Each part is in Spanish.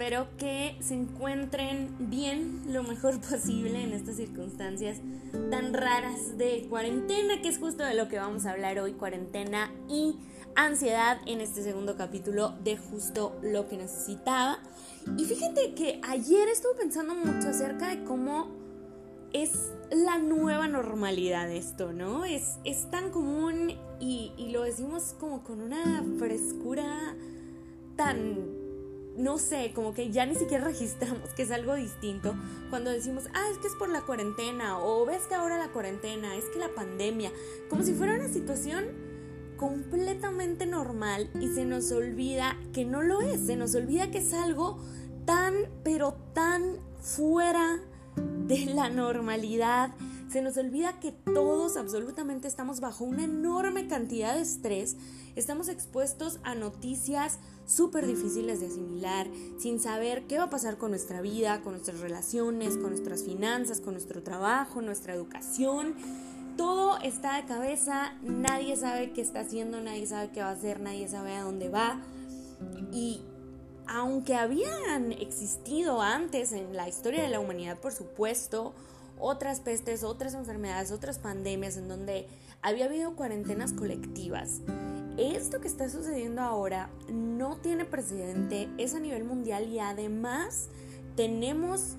espero que se encuentren bien lo mejor posible en estas circunstancias tan raras de cuarentena, que es justo de lo que vamos a hablar hoy, cuarentena y ansiedad en este segundo capítulo de justo lo que necesitaba. Y fíjate que ayer estuve pensando mucho acerca de cómo es la nueva normalidad esto, ¿no? Es, es tan común y, y lo decimos como con una frescura tan no sé, como que ya ni siquiera registramos que es algo distinto cuando decimos, ah, es que es por la cuarentena, o ves que ahora la cuarentena, es que la pandemia, como si fuera una situación completamente normal y se nos olvida que no lo es, se nos olvida que es algo tan, pero tan fuera de la normalidad. Se nos olvida que todos absolutamente estamos bajo una enorme cantidad de estrés, estamos expuestos a noticias súper difíciles de asimilar, sin saber qué va a pasar con nuestra vida, con nuestras relaciones, con nuestras finanzas, con nuestro trabajo, nuestra educación. Todo está de cabeza, nadie sabe qué está haciendo, nadie sabe qué va a hacer, nadie sabe a dónde va. Y aunque habían existido antes en la historia de la humanidad, por supuesto, otras pestes, otras enfermedades, otras pandemias en donde había habido cuarentenas colectivas. Esto que está sucediendo ahora no tiene precedente, es a nivel mundial y además tenemos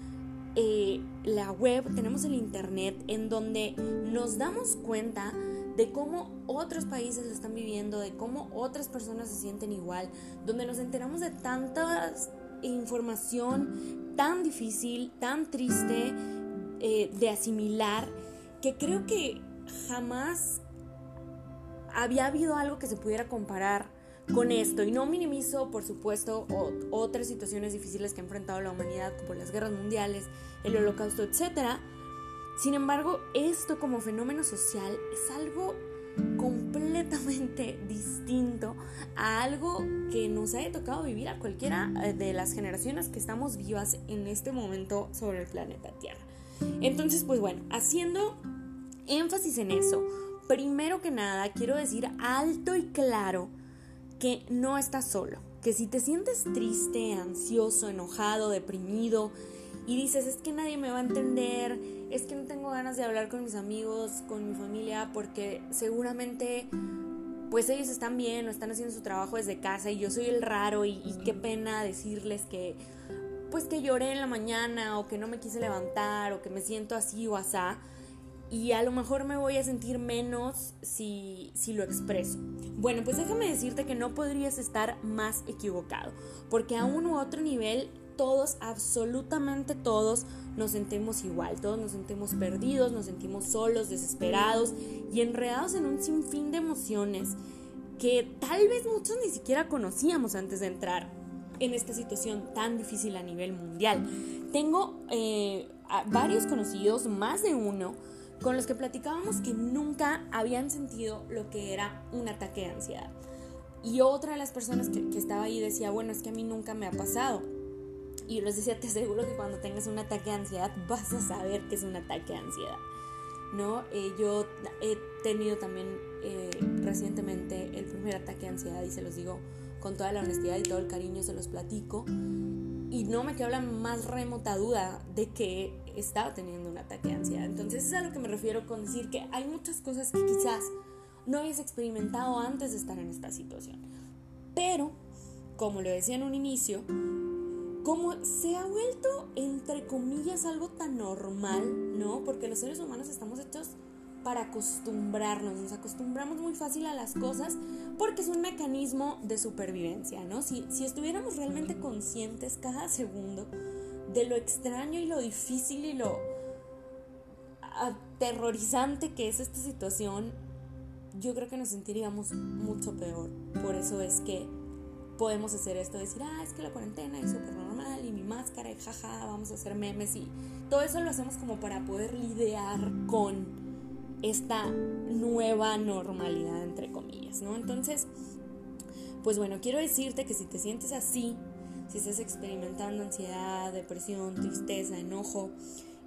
eh, la web, tenemos el internet en donde nos damos cuenta de cómo otros países lo están viviendo, de cómo otras personas se sienten igual, donde nos enteramos de tanta información tan difícil, tan triste, eh, de asimilar, que creo que jamás había habido algo que se pudiera comparar con esto. Y no minimizo, por supuesto, otras situaciones difíciles que ha enfrentado la humanidad, como las guerras mundiales, el holocausto, etc. Sin embargo, esto como fenómeno social es algo completamente distinto a algo que nos haya tocado vivir a cualquiera eh, de las generaciones que estamos vivas en este momento sobre el planeta Tierra. Entonces, pues bueno, haciendo énfasis en eso, primero que nada quiero decir alto y claro que no estás solo, que si te sientes triste, ansioso, enojado, deprimido y dices es que nadie me va a entender, es que no tengo ganas de hablar con mis amigos, con mi familia, porque seguramente pues ellos están bien o están haciendo su trabajo desde casa y yo soy el raro y, y qué pena decirles que pues que lloré en la mañana o que no me quise levantar o que me siento así o asá. Y a lo mejor me voy a sentir menos si, si lo expreso. Bueno, pues déjame decirte que no podrías estar más equivocado, porque a uno u otro nivel todos, absolutamente todos, nos sentimos igual, todos nos sentimos perdidos, nos sentimos solos, desesperados y enredados en un sinfín de emociones que tal vez muchos ni siquiera conocíamos antes de entrar en esta situación tan difícil a nivel mundial. Tengo eh, varios conocidos, más de uno, con los que platicábamos que nunca habían sentido lo que era un ataque de ansiedad. Y otra de las personas que, estaba ahí decía, bueno, es que a mí nunca me ha pasado. Y yo les decía, te aseguro que cuando tengas un ataque de ansiedad vas a saber que es un ataque de ansiedad. ¿No? Eh, yo he tenido también eh, recientemente el primer ataque de ansiedad y se los digo con toda la honestidad y todo el cariño se los platico. Y no me quedó la más remota duda de que estaba teniendo un ataque de ansiedad. Entonces es a lo que me refiero con decir que hay muchas cosas que quizás no habías experimentado antes de estar en esta situación. Pero, como lo decía en un inicio, como se ha vuelto, entre comillas, algo tan normal, ¿no? Porque los seres humanos estamos hechos para acostumbrarnos, nos acostumbramos muy fácil a las cosas porque es un mecanismo de supervivencia, ¿no? Si, si estuviéramos realmente conscientes cada segundo de lo extraño y lo difícil y lo aterrorizante que es esta situación, yo creo que nos sentiríamos mucho peor. Por eso es que podemos hacer esto, decir, ah, es que la cuarentena es súper normal y mi máscara y jaja, vamos a hacer memes y todo eso lo hacemos como para poder lidiar con esta nueva normalidad, entre comillas, ¿no? Entonces, pues bueno, quiero decirte que si te sientes así, si estás experimentando ansiedad, depresión, tristeza, enojo,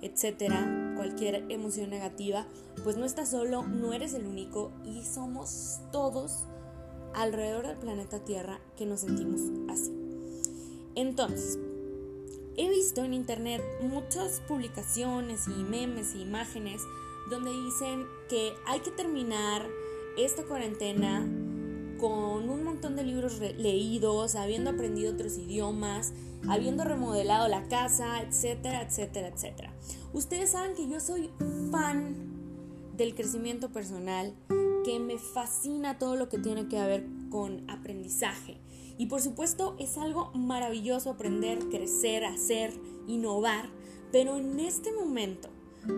etcétera, cualquier emoción negativa, pues no estás solo, no eres el único y somos todos alrededor del planeta Tierra que nos sentimos así. Entonces, he visto en internet muchas publicaciones y memes y imágenes donde dicen que hay que terminar esta cuarentena con un montón de libros leídos, habiendo aprendido otros idiomas, habiendo remodelado la casa, etcétera, etcétera, etcétera. Ustedes saben que yo soy fan del crecimiento personal, que me fascina todo lo que tiene que ver con aprendizaje. Y por supuesto es algo maravilloso aprender, crecer, hacer, innovar, pero en este momento,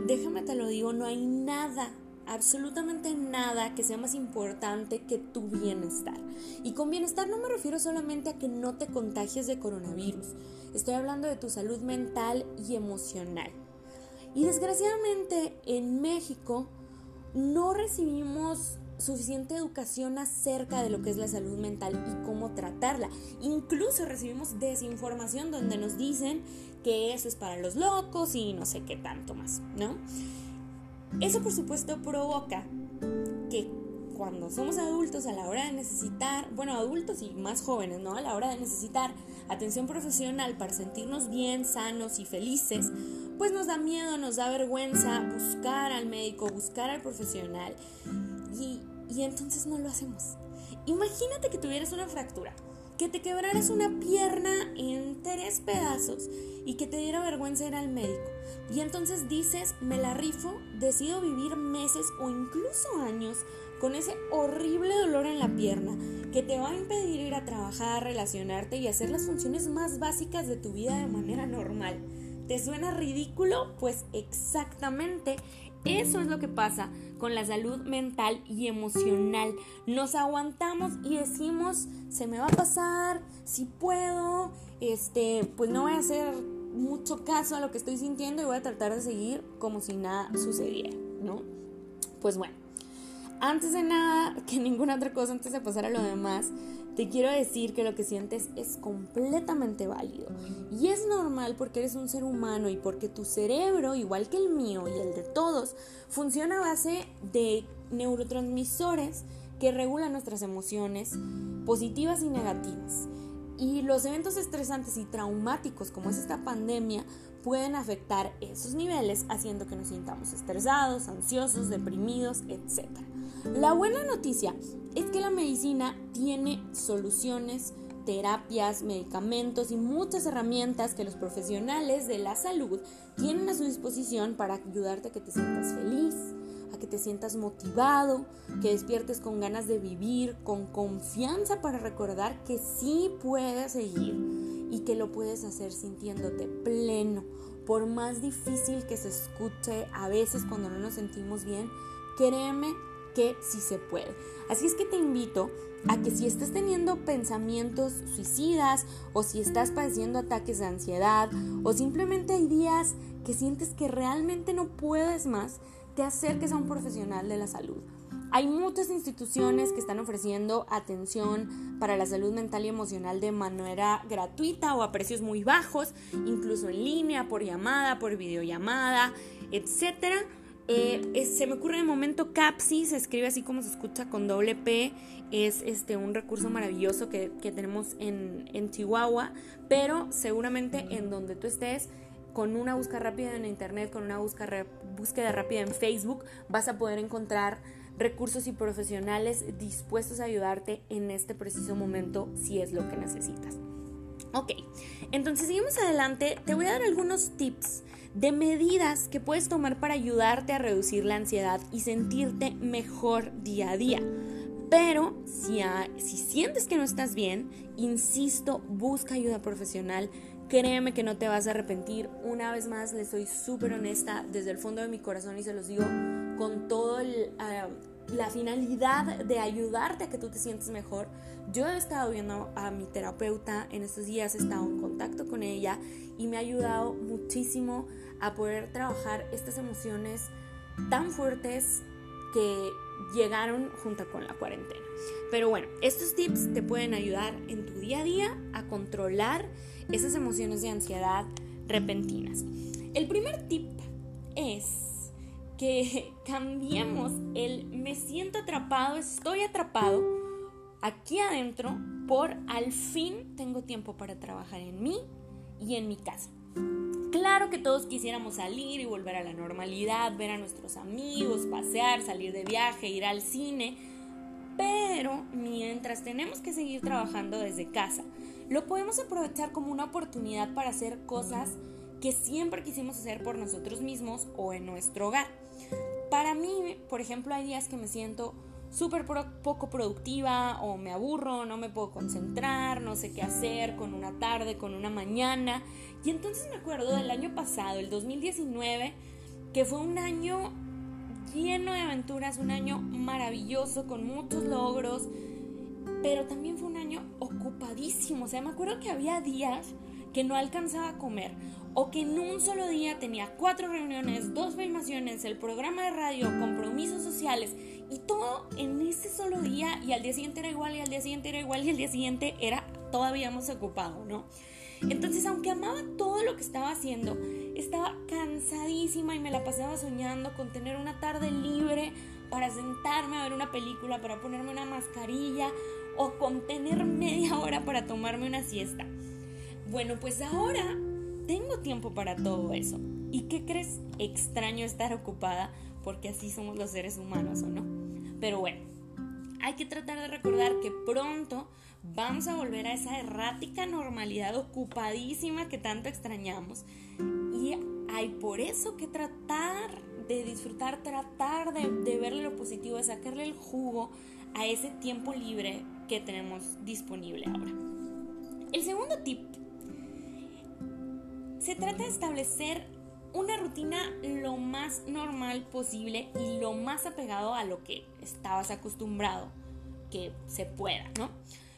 déjame te lo digo, no hay nada absolutamente nada que sea más importante que tu bienestar. Y con bienestar no me refiero solamente a que no te contagies de coronavirus, estoy hablando de tu salud mental y emocional. Y desgraciadamente en México no recibimos suficiente educación acerca de lo que es la salud mental y cómo tratarla. Incluso recibimos desinformación donde nos dicen que eso es para los locos y no sé qué tanto más, ¿no? Eso por supuesto provoca que cuando somos adultos a la hora de necesitar, bueno, adultos y más jóvenes, ¿no? A la hora de necesitar atención profesional para sentirnos bien, sanos y felices, pues nos da miedo, nos da vergüenza buscar al médico, buscar al profesional y, y entonces no lo hacemos. Imagínate que tuvieras una fractura que te quebraras una pierna en tres pedazos y que te diera vergüenza ir al médico. Y entonces dices, me la rifo, decido vivir meses o incluso años con ese horrible dolor en la pierna que te va a impedir ir a trabajar, relacionarte y hacer las funciones más básicas de tu vida de manera normal. ¿Te suena ridículo? Pues exactamente eso es lo que pasa con la salud mental y emocional. Nos aguantamos y decimos, se me va a pasar, si puedo, este, pues no voy a hacer mucho caso a lo que estoy sintiendo y voy a tratar de seguir como si nada sucediera, ¿no? Pues bueno, antes de nada, que ninguna otra cosa, antes de pasar a lo demás, te quiero decir que lo que sientes es completamente válido y es normal porque eres un ser humano y porque tu cerebro, igual que el mío y el de todos, funciona a base de neurotransmisores que regulan nuestras emociones positivas y negativas. Y los eventos estresantes y traumáticos como es esta pandemia pueden afectar esos niveles haciendo que nos sintamos estresados, ansiosos, deprimidos, etc. La buena noticia es que la medicina tiene soluciones, terapias, medicamentos y muchas herramientas que los profesionales de la salud tienen a su disposición para ayudarte a que te sientas feliz, a que te sientas motivado, que despiertes con ganas de vivir, con confianza para recordar que sí puedes seguir y que lo puedes hacer sintiéndote pleno. Por más difícil que se escuche a veces cuando no nos sentimos bien, créeme que sí se puede. Así es que te invito a que si estás teniendo pensamientos suicidas o si estás padeciendo ataques de ansiedad o simplemente hay días que sientes que realmente no puedes más, te acerques a un profesional de la salud. Hay muchas instituciones que están ofreciendo atención para la salud mental y emocional de manera gratuita o a precios muy bajos, incluso en línea, por llamada, por videollamada, etcétera eh, se me ocurre de momento CAPSI, se escribe así como se escucha con doble P, es este, un recurso maravilloso que, tenemos en, en, Chihuahua, pero seguramente en donde tú estés, con una búsqueda rápida en internet, con una búsqueda, búsqueda rápida en Facebook, vas a poder encontrar recursos y profesionales dispuestos a ayudarte en este preciso momento si es lo que necesitas. Ok, entonces seguimos adelante, te voy a dar algunos tips de medidas que puedes tomar para ayudarte a reducir la ansiedad y sentirte mejor día a día. Pero si, si sientes que no estás bien, insisto, busca ayuda profesional. Créeme que no te vas a arrepentir. Una vez más, les soy súper honesta desde el fondo de mi corazón y se los digo con todo el... La finalidad de ayudarte a que tú te sientes mejor. Yo he estado viendo a mi terapeuta en estos días, he estado en contacto con ella y me ha ayudado muchísimo a poder trabajar estas emociones tan fuertes que llegaron junto con la cuarentena. Pero bueno, estos tips te pueden ayudar en tu día a día a controlar esas emociones de ansiedad repentinas. El primer tip es que cambiemos el me siento atrapado, estoy atrapado aquí adentro por al fin tengo tiempo para trabajar en mí y en mi casa. Claro que todos quisiéramos salir y volver a la normalidad, ver a nuestros amigos, pasear, salir de viaje, ir al cine, pero mientras tenemos que seguir trabajando desde casa, lo podemos aprovechar como una oportunidad para hacer cosas que siempre quisimos hacer por nosotros mismos o en nuestro hogar. Para mí, por ejemplo, hay días que me siento súper poco productiva o me aburro, no me puedo concentrar, no sé qué hacer con una tarde, con una mañana. Y entonces me acuerdo del año pasado, el 2019, que fue un año lleno de aventuras, un año maravilloso, con muchos logros, pero también fue un año ocupadísimo. O sea, me acuerdo que había días que no alcanzaba a comer o que en un solo día tenía cuatro reuniones, dos filmaciones, el programa de radio, compromisos sociales y todo en ese solo día y al día siguiente era igual y al día siguiente era igual y al día siguiente era todavía más ocupado, ¿no? Entonces, aunque amaba todo lo que estaba haciendo, estaba cansadísima y me la pasaba soñando con tener una tarde libre para sentarme a ver una película, para ponerme una mascarilla o con tener media hora para tomarme una siesta. Bueno, pues ahora tengo tiempo para todo eso. ¿Y qué crees? Extraño estar ocupada porque así somos los seres humanos, ¿o no? Pero bueno, hay que tratar de recordar que pronto vamos a volver a esa errática normalidad ocupadísima que tanto extrañamos. Y hay por eso que tratar de disfrutar, tratar de, de verle lo positivo, de sacarle el jugo a ese tiempo libre que tenemos disponible ahora. El segundo tip se trata de establecer una rutina lo más normal posible y lo más apegado a lo que estabas acostumbrado que se pueda, ¿no?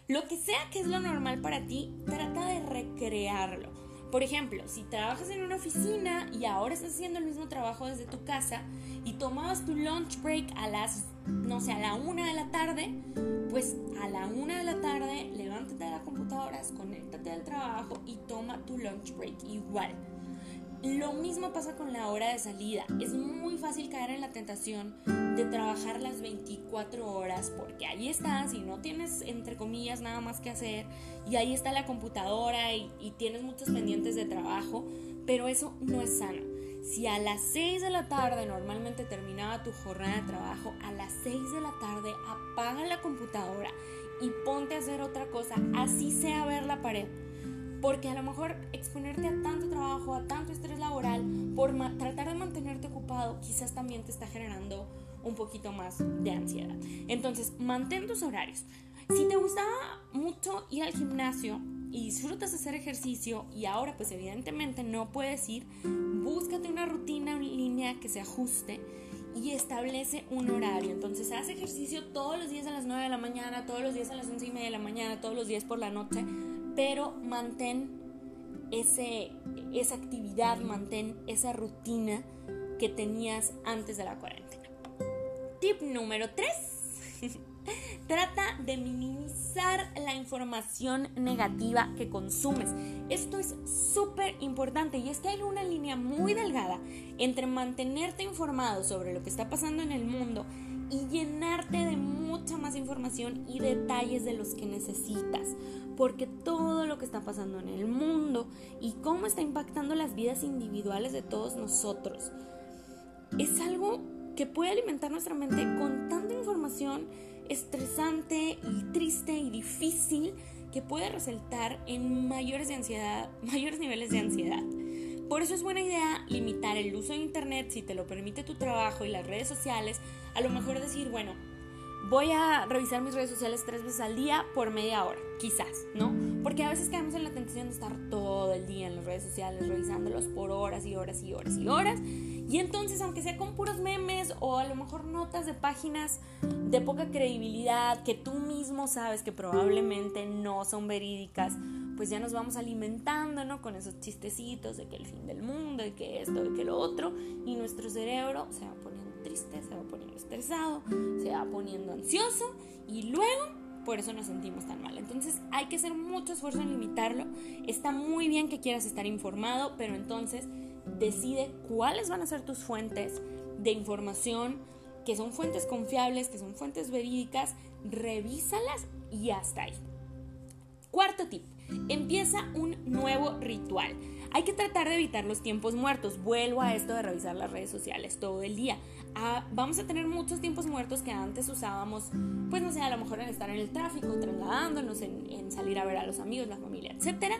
Lo que sea que es lo normal para ti, trata de recrearlo. Por ejemplo, si trabajas en una oficina y ahora estás haciendo el mismo trabajo desde tu casa y tomabas tu lunch break a las, no sé, a la una de la tarde, pues a la una de la tarde levántate de la computadora, conéctate al trabajo y toma tu lunch break igual. Lo mismo pasa con la hora de salida. Es muy fácil caer en la tentación de trabajar las 24 horas porque ahí estás y no tienes, entre comillas, nada más que hacer y ahí está la computadora y tienes muchos pendientes de trabajo, pero eso no es sano. Si a las 6 de la tarde normalmente terminaba tu jornada de trabajo, a las 6 de la tarde apaga la computadora y ponte a hacer otra cosa, así sea ver la pared. Porque a lo mejor exponerte a tanto trabajo, a tanto estrés laboral, por tratar de mantenerte ocupado, quizás también te está generando un poquito más de ansiedad. Entonces, mantén tus horarios. Si te gustaba mucho ir al gimnasio y disfrutas hacer ejercicio y ahora pues evidentemente no puedes ir, búscate una rutina en línea que se ajuste y establece un horario. Entonces haz ejercicio todos los días a las 9 de la mañana, todos los días a las 11 y media de la mañana, todos los días por la noche, pero mantén ese, esa actividad, mantén esa rutina que tenías antes de la cuarentena. Tip número 3. Trata de minimizar la información negativa que consumes. Esto es súper importante y es que hay una línea muy delgada entre mantenerte informado sobre lo que está pasando en el mundo y llenarte de mucha más información y detalles de los que necesitas. Porque todo lo que está pasando en el mundo y cómo está impactando las vidas individuales de todos nosotros es algo que puede alimentar nuestra mente con tanta información estresante y triste y difícil que puede resultar en mayores, de ansiedad, mayores niveles de ansiedad. Por eso es buena idea limitar el uso de Internet si te lo permite tu trabajo y las redes sociales. A lo mejor decir, bueno, voy a revisar mis redes sociales tres veces al día por media hora, quizás, ¿no? Porque a veces quedamos en la tentación de estar todo el día en las redes sociales revisándolos por horas y horas y horas y horas. Y entonces, aunque sea con puros memes o a lo mejor notas de páginas de poca credibilidad que tú mismo sabes que probablemente no son verídicas, pues ya nos vamos alimentando, ¿no? Con esos chistecitos de que el fin del mundo, de que esto, de que lo otro, y nuestro cerebro se va poniendo triste, se va poniendo estresado, se va poniendo ansioso y luego por eso nos sentimos tan mal. Entonces hay que hacer mucho esfuerzo en limitarlo. Está muy bien que quieras estar informado, pero entonces decide cuáles van a ser tus fuentes de información, que son fuentes confiables, que son fuentes verídicas, revísalas y hasta ahí. Cuarto tip, Empieza un nuevo ritual. Hay que tratar de evitar los tiempos muertos. Vuelvo a esto de revisar las redes sociales todo el día. Ah, vamos a tener muchos tiempos muertos que antes usábamos, pues no sé, a lo mejor en estar en el tráfico, trasladándonos, en, en salir a ver a los amigos, la familia, etc.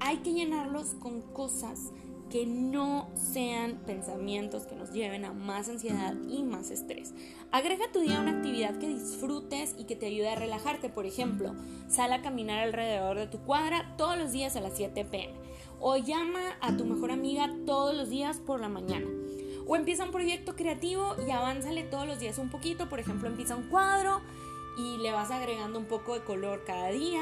Hay que llenarlos con cosas que no sean pensamientos que nos lleven a más ansiedad y más estrés. Agrega a tu día una actividad que disfrutes y que te ayude a relajarte. Por ejemplo, sal a caminar alrededor de tu cuadra todos los días a las 7 pm. O llama a tu mejor amiga todos los días por la mañana. O empieza un proyecto creativo y avánzale todos los días un poquito. Por ejemplo, empieza un cuadro y le vas agregando un poco de color cada día.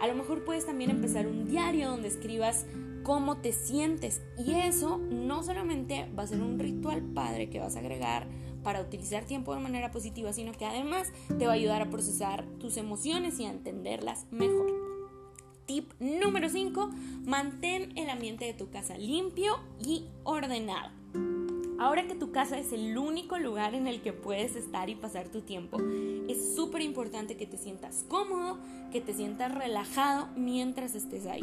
A lo mejor puedes también empezar un diario donde escribas cómo te sientes. Y eso no solamente va a ser un ritual padre que vas a agregar para utilizar tiempo de manera positiva, sino que además te va a ayudar a procesar tus emociones y a entenderlas mejor. Tip número 5, mantén el ambiente de tu casa limpio y ordenado. Ahora que tu casa es el único lugar en el que puedes estar y pasar tu tiempo, es súper importante que te sientas cómodo, que te sientas relajado mientras estés ahí.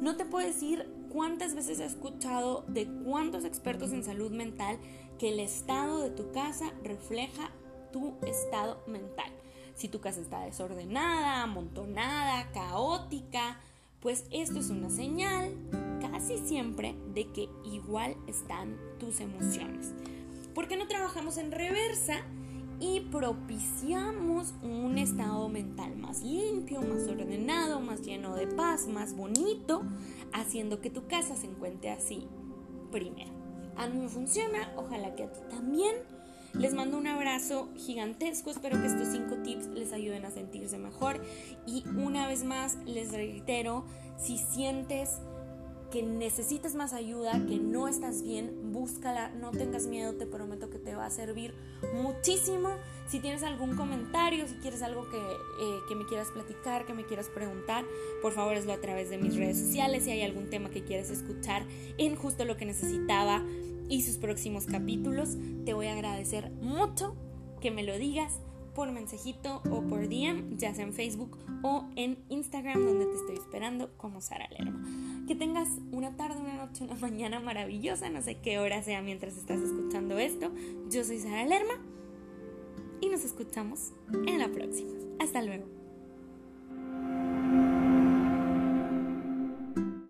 No te puedo decir cuántas veces he escuchado de cuántos expertos en salud mental que el estado de tu casa refleja tu estado mental. Si tu casa está desordenada, amontonada, caótica, pues esto es una señal casi siempre de que igual están tus emociones. ¿Por qué no trabajamos en reversa? Y propiciamos un estado mental más limpio, más ordenado, más lleno de paz, más bonito, haciendo que tu casa se encuentre así primero. A mí me funciona, ojalá que a ti también. Les mando un abrazo gigantesco, espero que estos cinco tips les ayuden a sentirse mejor y una vez más les reitero, si sientes que necesitas más ayuda, que no estás bien, búscala, no tengas miedo, te prometo que te va a servir muchísimo. Si tienes algún comentario, si quieres algo que, eh, que me quieras platicar, que me quieras preguntar, por favor hazlo a través de mis redes sociales. Si hay algún tema que quieras escuchar en justo lo que necesitaba y sus próximos capítulos, te voy a agradecer mucho que me lo digas por mensajito o por DM, ya sea en Facebook o en Instagram, donde te estoy esperando como Sara Lerma. Que tengas una tarde, una noche, una mañana maravillosa, no sé qué hora sea mientras estás escuchando esto. Yo soy Sara Lerma y nos escuchamos en la próxima. Hasta luego.